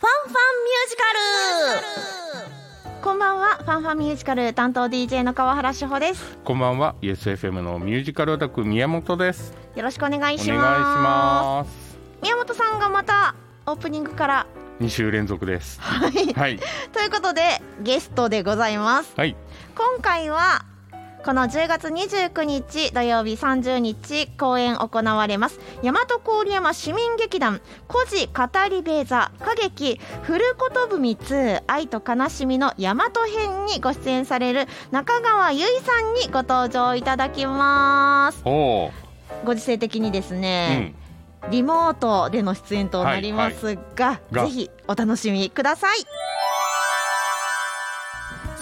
ファンファンミュージカル。こんばんはファンファンミュージカル担当 DJ の川原志保です。こんばんは YesFM のミュージカルオタク宮本です。よろしくお願いします。宮本さんがまたオープニングから2週連続です。はい。はい。ということでゲストでございます。はい。今回はこの10月29日土曜日30日公演行われます。大和郡山市民劇団孤児語り部座歌劇古言文2愛と悲しみの大和編にご出演される中川由衣さんにご登場いただきます。おおご時世的にですうね、ん。リモートでの出演となりますが、が。ぜひお楽しみください。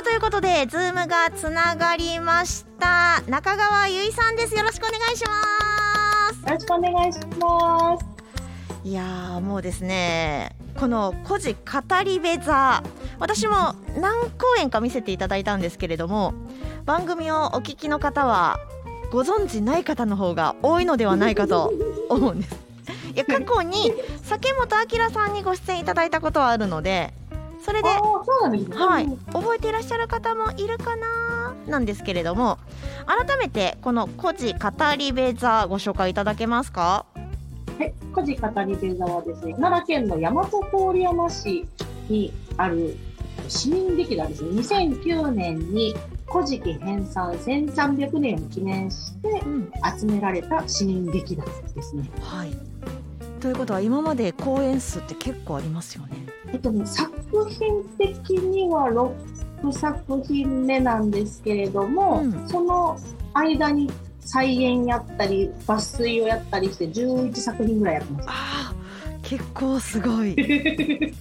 さあということでズームがつながりました中川由衣さんですよろしくお願いしますよろしくお願いします。いやーもうですねこの「孤児語り部座」私も何公演か見せていただいたんですけれども番組をお聞きの方はご存知ない方の方が多いのではないかと思うんです。いや過去に酒本明さんにご出演いただいたことはあるのでそれで。はいうん、覚えていらっしゃる方もいるかななんですけれども改めてこの「孤児語り部座」ご紹介いただけますか？はい、古事語り部座はですね、奈良県の大和郡山市にある市民劇団ですね。2009年に古事記編纂1300年を記念してうん集められた市民劇団ですね。はいということは今まで公演数って結構ありますよねえっとね、作品的には6作品目なんですけれども、うんその間に再演やったり抜粋をやったりして11作品ぐらいやってます。あー結構すごい で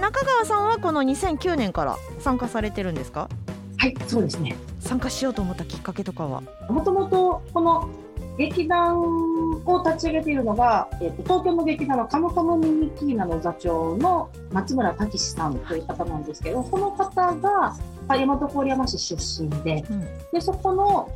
中川さんはこの2009年から参加されてるんですか？はい、そうですね。参加しようと思ったきっかけとかは？もともとこの劇団を立ち上げているのが、えっと東京の劇団のカムカムミニキーナの座長の松村武史さんという方なんですけど、この方が大和郡山市出身で、うん。でそこの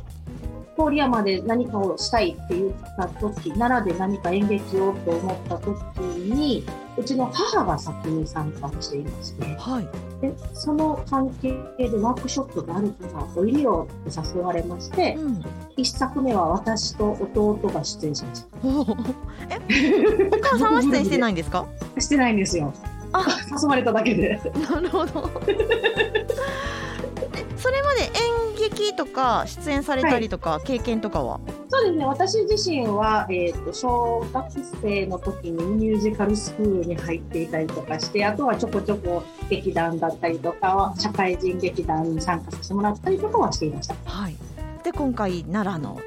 郡山で何かをしたいって言った時奈良で何か演劇をと思った時にうちの母が先に参加していましてはいでその関係でワークショップがあるからおいでよって誘われましてうん。1作目は私と弟が出演しましおー。え？お母さんは出演してないんですか？たしてないんですよ。あ。誘われただけで。なるほど。えそれまで演劇とか出演されたりとか、経験とかは？そうですね。私自身は、えー、と小学生の時にミュージカルスクールに入っていたりとかしてあとはちょこちょこ劇団だったりとか社会人劇団に参加させてもらったりとかはしていました。はい。で今回奈良の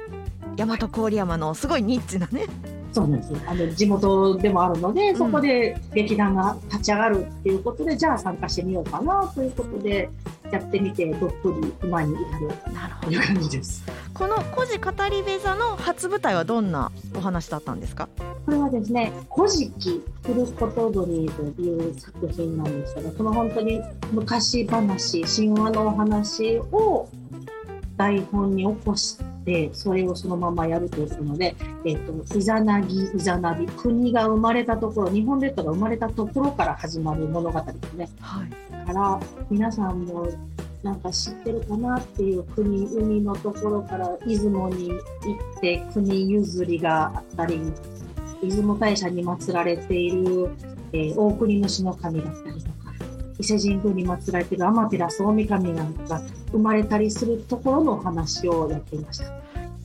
大和郡山のすごいニッチなね。そうなんです。よあの地元でもあるのでそこで劇団が立ち上がるっていうことで、じゃあ参加してみようかなということでやってみてどっぷり馬に至るなるほという感じですこの「孤児語り部座」の初舞台はどんなお話だったんですか？これはですね「古事記古ことぶり」という作品なんですけどこの本当に昔話神話のお話を台本に起こしてそれをそのままやるというので、えっとイザナギイザナビ国が生まれたところ日本列島が生まれたところから始まる物語ですね。はいだから皆さんもなんか知ってるかなっていう国海のところから出雲に行って国譲りがあったり出雲大社に祀られている、えー大国主の神だったりとか伊勢神宮に祀られている天照大神が生まれたりするところの話をやっていました。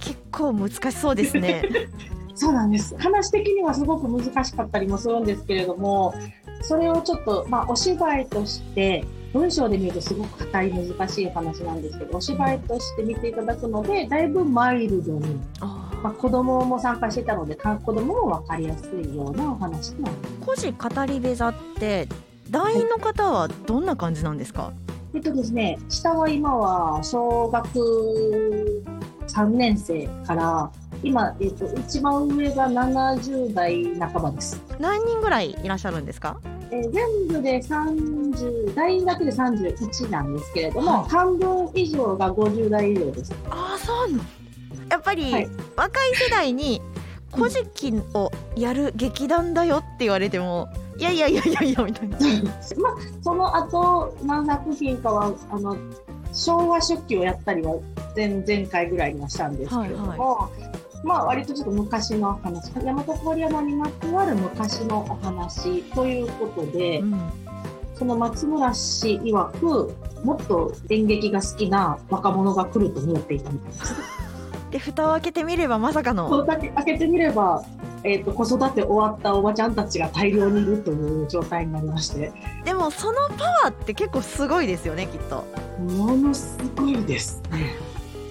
結構難しそうですね そうなんです話的にはすごく難しかったりもするんですけれどもそれをちょっと、まあ、お芝居として文章で見るとすごく硬い難しい話なんですけどお芝居として見ていただくのでだいぶマイルドに、あまあ、子供も参加していたのでか子供も分かりやすいようなお話となっています。ー孤児語り部座って団員の方はどんな感じなんですか？えっとですね、下は今は小学3年生から今、えっと、一番上が70代半ばです。何人ぐらいいらっしゃるんですか？えー全部で30代だけで31なんですけれども、はい。半分以上が50代以上です。ああそうなの。やっぱり、はい。若い世代に「古事記」をやる劇団だよって言われてもいやいやいやいやいやみたいな。まあ、その後何作品かはあの昭和初期をやったりは前前回ぐらいにはしたんですけれども、はまあ割とちょっと昔の話。大和郡山にまつわる昔のお話ということで、うん。その松村氏曰くもっと演劇が好きな若者が来ると思っていたみたい です。で蓋を開けてみればまさかこのれだけ開けてみれば、えー、と子育て終わったおばちゃんたちが大量にいるという状態になりまして。でもそのパワーって結構すごいですよねきっと。ものすごいですね。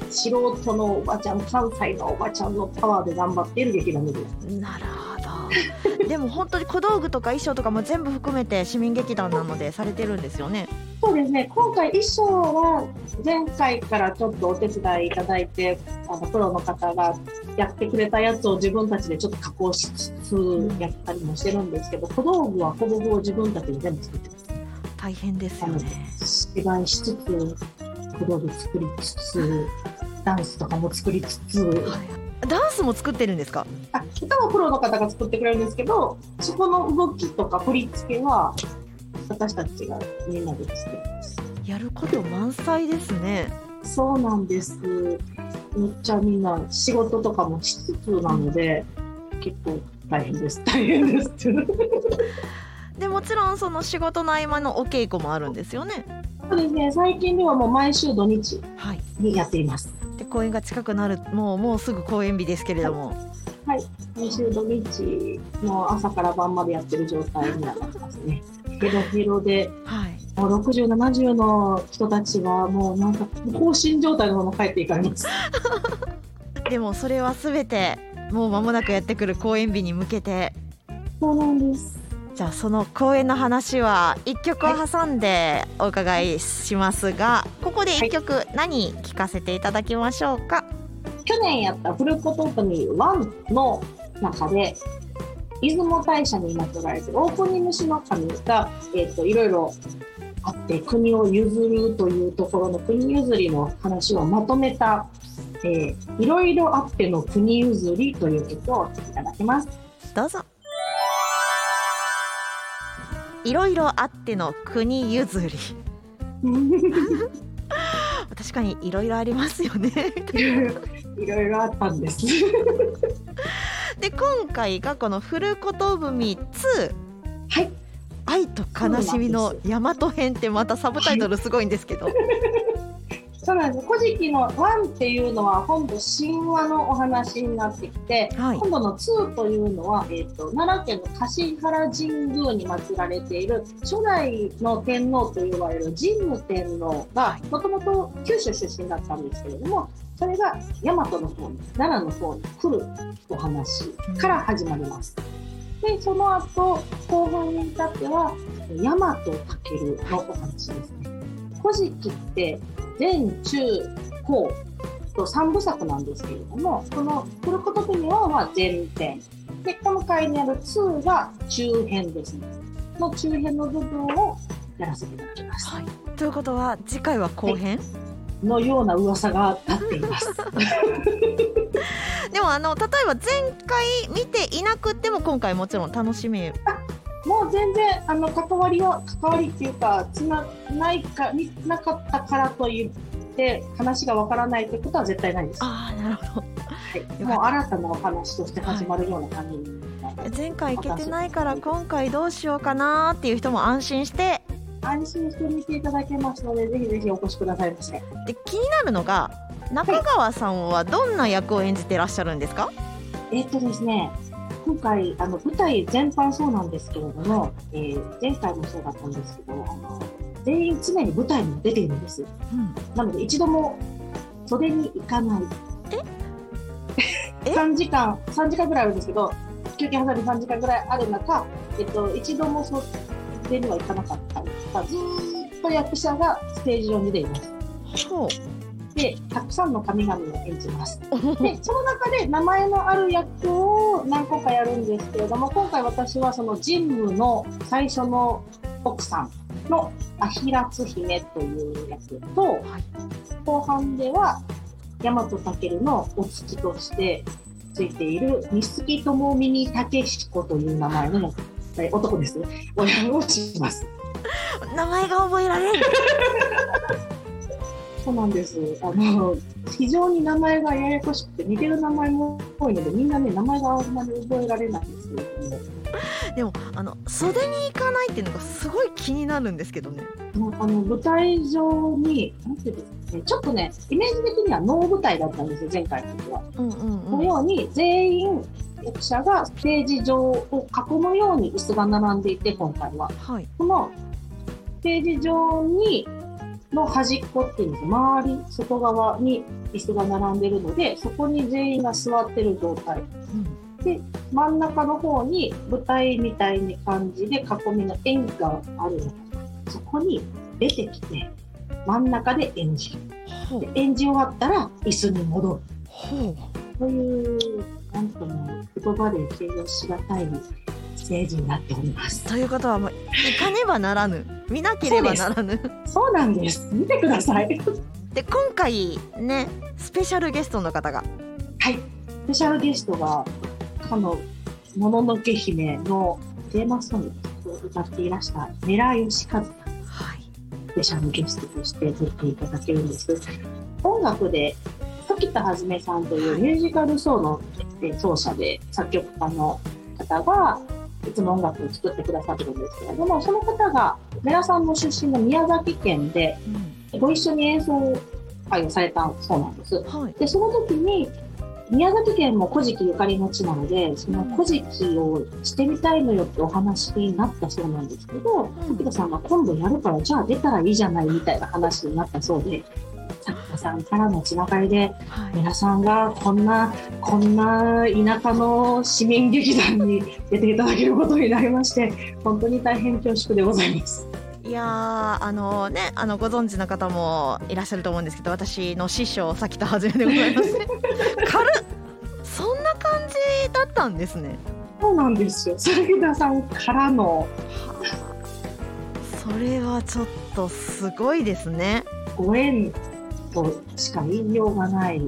素人のおばちゃん関西のおばちゃんのパワーで頑張っている劇団です。なるほど。でも本当に小道具とか衣装とかも全部含めて市民劇団なのでされてるんですよね。そうですね。今回衣装は前回からちょっとお手伝いいただいてあのプロの方がやってくれたやつを自分たちでちょっと加工しつつやったりもしてるんですけど小道具はほぼほぼ自分たちで全部作ってます。大変ですよね。芝居しつつ小道具作りつつダンスとかも作りつつ。ダンスも作ってるんですか？あ歌はプロの方が作ってくれるんですけどそこの動きとか振り付けは私たちがみんなで作ります。やること満載ですね。そうなんです。めっちゃみんな仕事とかもしつつなので結構大変です。大変ですでもちろんその仕事の合間のお稽古もあるんですよね。そうですね。最近ではもう毎週土日はい。にやっていますで公演が近くなるもうもうすぐ公演日ですけれども。はい。毎週土日の朝から晩までやってる状態になってますね。ヘロヘロではい。もう60、70の人たちはもうなんか放心状態のまま帰っていかれます。でもそれはすべてもう間もなくやってくる公演日に向けて。そうなんです。じゃあその公演の話は一曲を挟んでお伺いしますが、ここで一曲何聞かせていただきましょうか、去年やったフルコトークに1の中で、出雲大社に祀られてる大国主の神が、えっといろいろあって国を譲るというところの国譲りの話をまとめた、えーいろいろあっての国譲りという曲をお聴きいただきます。どうぞいろいろあっての国譲り。確かにいろいろありますよね。いろいろあったんです。で今回がこの「フルコトブミ2はい。愛と悲しみの大和編」ってまたサブタイトルすごいんですけど、そうなんです。古事記の1っていうのは本土神話のお話になってきて、はい今度の2というのは、えー、と奈良県の橿原神宮に祀られている初代の天皇と呼ばれる神武天皇がもともと九州出身だったんですけれどもそれが大和の方に奈良の方に来るお話から始まります。でその後後半に至っては大和武のお話ですね。古事記って前中後と3部作なんですけれどもこの「来ることにはまあ前編。で今回にある2が中編ですね。の中編の部分をやらせていただきます。はい、ということは次回は後編、のような噂が立っています。でもあの例えば前回見ていなくても今回もちろん楽しめもう全然あの関わりは関わりっていうかつなないかになかったからといって話がわからないってことは絶対ないです、はああなるほど。い、もう新たなお話として始まるような感じになります。前回行けてないから今回どうしようかなっていう人も安心して。安心して見ていただけますので、ぜひぜひお越しくださいませ。で気になるのが中川さんはどんな役を演じてらっしゃるんですか、えっとですね、今回、あの舞台全般そうなんですけれども、えー前回もそうだったんですけど、あの全員常に舞台に出ているんです。うんなので、一度も袖に行かない。え？3時間、3時間ぐらいあるんですけど、休憩挟んで3時間ぐらいある中、えっと、一度も袖には行かなかったりとか、ずーっと役者がステージ上に出ています。ほで、たくさんの神々を演じます。うでその中で名前のある役を何個かやるんですけれども今回私はその神武の最初の奥さんのアヒラツ姫という役と、後半では大和武のお月としてついている三月智美に武彦という名前の男です。親をします。名前が覚えられるそうなんです。あの、非常に名前がややこしくて、似てる名前も多いので、みんなね、名前があんまり覚えられないんですけれども。でもあの袖に行かないっていうのがすごい気になるんですけどねあの舞台上に、なんていうんですかね、ちょっとね、イメージ的には能舞台だったんですよ、前回の時は。うんうんうんこのように、全員、役者がステージ上を囲むように椅子が並んでいて、今回は。はいこのステージ上に、の端っこっていうんですよ周り、外側に椅子が並んでるので、そこに全員が座ってる状態。真ん中の方に舞台みたいに感じで囲みの円があるの。そこに出てきて真ん中で演じる。で演じ終わったら椅子に戻る。というなんとも言葉で形容しがたいステージになっております。ということはもう行かねばならぬ。見なければならぬ。そうなんです。見てください。で今回ねスペシャルゲストの方が。はい。スペシャルゲストがかの「もののけ姫」のテーマソングを歌っていらしたメラヨシカズさん。はい。スペシャルゲストとして出ていただけるんです。音楽で時田はじめさんというミュージカルソーのえ奏者で作曲家の方がいつも音楽を作ってくださってるんですけれどもその方がメラさんの出身の宮崎県でご一緒に演奏会をされたそうなんです。はい。でその時に宮崎県も古事記ゆかりの地なのでその古事記をしてみたいのよってお話になったそうなんですけど時田さんが今度やるからじゃあ出たらいいじゃないみたいな話になったそうでさんからのつながりではい。皆さんがこんなこんな田舎の市民劇団に出ていただけることになりまして本当に大変恐縮でございます。いやーあのねあのご存知の方もいらっしゃると思うんですけど私の師匠崎田はじめでございます 軽っ。そんな感じだったんですね。そうなんですよ。杉田さんからの。それはちょっとすごいですね。ご縁としか言いようがない。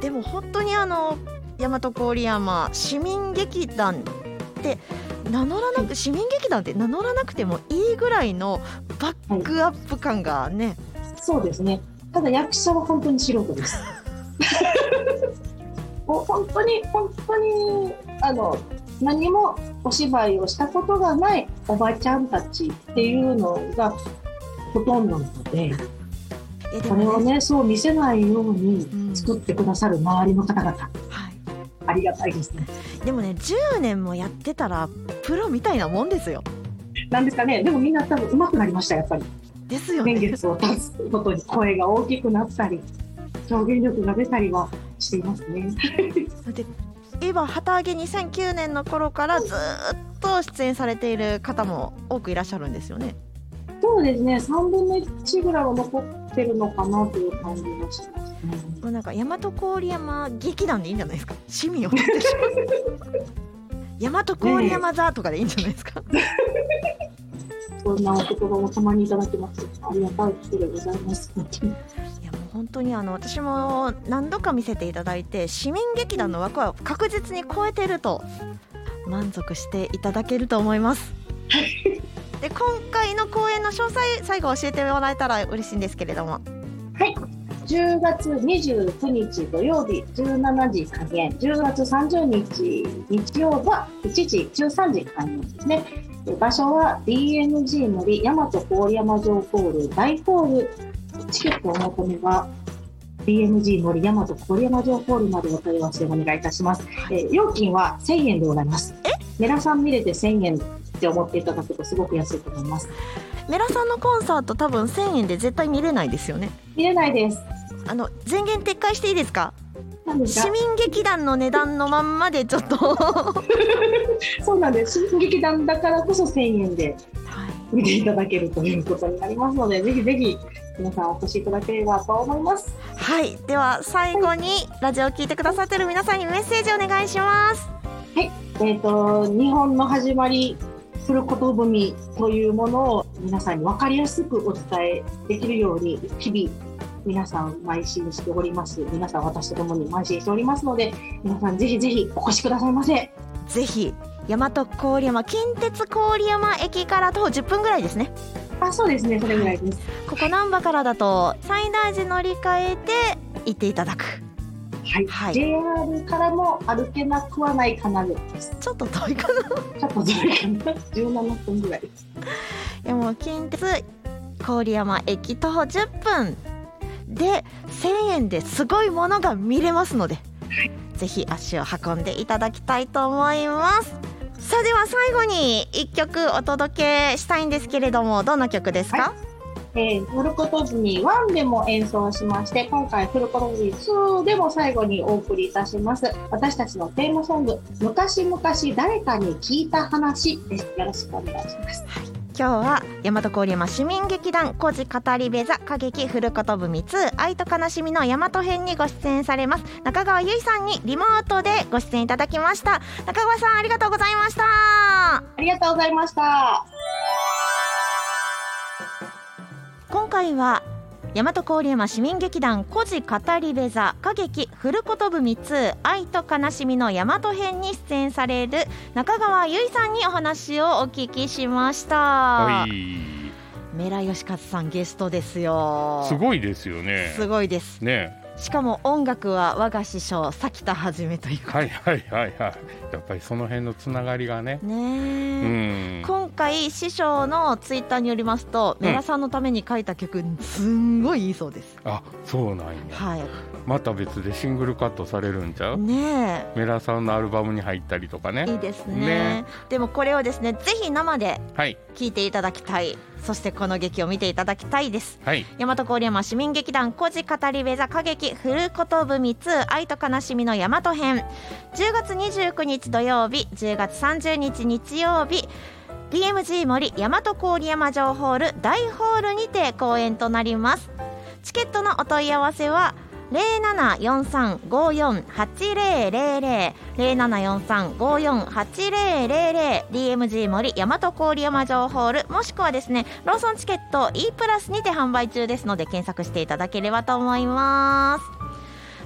でも本当にあの大和郡山市民劇団って名乗らなく市民劇団って名乗らなくてもいいぐらいのバックアップ感がね、そうですね。ただ役者は本当に素人です。もう本当に本当にあの何もお芝居をしたことがないおばちゃんたちっていうのがほとんどなので、いやでこれをもねねそう見せないよううんに作ってくださる周りの方々、はい、ありがたいですね。でもね10年もやってたらプロみたいなもんですよなんですかね。でもみんな多分上手くなりましたやっぱり。ですよね年月を経つことに声が大きくなったり表現力が出たりはしていますね。で今旗揚げ2009年の頃からずーっと出演されている方も多くいらっしゃるんですよねそうですね、3分の1ぐらいは残ってるのかなという感じがしますね。もうなんか大和郡山劇団でいいんじゃないですか？市民を大和郡山座とかでいいんじゃないですか、そんなお言葉もたまにいただきます。ありがたいことでございます。本当にいやもう本当にあの私も何度か見せていただいて市民劇団の枠は確実に超えてると満足していただけると思います。で今回の公演の詳細最後教えてもらえたら嬉しいんですけれどもはい。10月29日土曜日17時開演、10月30日日曜は1時13時開演ですね。で場所は DMG 森大和郡山城ホール大ホールチケットお求めは DMG 森大和郡山城ホールまでお問い合わせをお願いいたします。えー料金は1000円でございます。メラさん見れて1000円って思っていただくとすごく安いと思います。メラさんのコンサート多分1000円で絶対見れないですよね見れないです。あの前言撤回していいですか？市民劇団の値段のまんまでちょっとは そうなんです。新劇団だからこそ1000円でい見ていただけるということになりますので、ぜひぜひ皆さんお越しいただければと思います。はい、では最後にラジオを聞いてくださってる皆さんにメッセージお願いしますえっ、と、日本の始まり、することぶみというものを皆さんに分かりやすくお伝えできるように、日々、皆さん邁進しております。皆さん私と共に邁進しておりますので、皆さんぜひぜひお越しくださいませ。ぜひ大和郡山近鉄郡山駅から徒歩10分ぐらいですねあ、そうですね、それぐらいです。ここ難波からだと西大寺乗り換えて行っていただくはい。はい JR からも歩けなくはないかなぐらいです。ちょっと遠いかなちょっと遠いかな。17分ぐらいです。でも近鉄郡山駅徒歩10分で1000円ですごいものが見れますので、ぜひ足を運んでいただきたいと思いますさあでは最後に1曲お届けしたいんですけれどもどんな曲ですか、えー、フルコトズミ1でも演奏しまして、今回フルコトズミ2でも最後にお送りいたします。私たちのテーマソング、昔々誰かに聞いた話です。よろしくお願いします。今日は大和郡山市民劇団孤児語り部座歌劇フルコトブミ2愛と悲しみの大和編にご出演されます中川由衣さんにリモートでご出演いただきました中川さんありがとうございましたありがとうございました。今回は大和郡山市民劇団孤児語り部座歌劇フルコトブミ2愛と悲しみの大和編に出演される中川由衣さんにお話をお聞きしました、はい。メラヨシカズさんゲストですよすごいですよね。すごいですね。しかも音楽は我が師匠咲田はじめというかはいはいはいはい。やっぱりその辺のつながりがね。うね。今回師匠のツイッターによりますと、うんメラさんのために書いた曲すんごいいいそうですあ、そうなんや。はまた別でシングルカットされるんちゃいう？ねメラさんのアルバムに入ったりとかえいね。いですねねでもこれをですねぜひ生ではい聴いていただきたいそしてこの劇を見ていただきたいです。はい。大和郡山市民劇団孤児語り部座歌劇フルコトブミ2愛と悲しみの大和編。10月29日土曜日10月30日日曜日 BMG 森大和郡山城ホール大ホールにて公演となります。チケットのお問い合わせは0743548000 0743548000 DMG 森大和郡山城ホール。もしくはですねローソンチケット E プラスにて販売中ですので検索していただければと思います。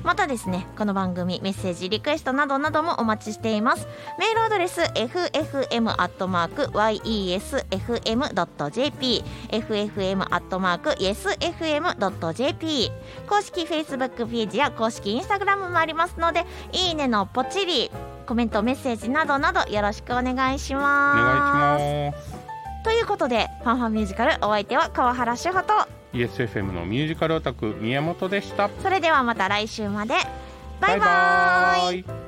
またですねこの番組メッセージリクエストなどなどもお待ちしています。メールアドレス ffm.yesfm.jp ffm.yesfm.jp 公式 Facebook ページや公式 Instagram もありますのでいいねのポチリコメントメッセージなどなどよろしくお願いしおます。願いします。ということでファンファンミュージカルお相手は川原志穂と ESFM のミュージカルオタク宮本でした。それではまた来週まで。バイバイ。バイバイ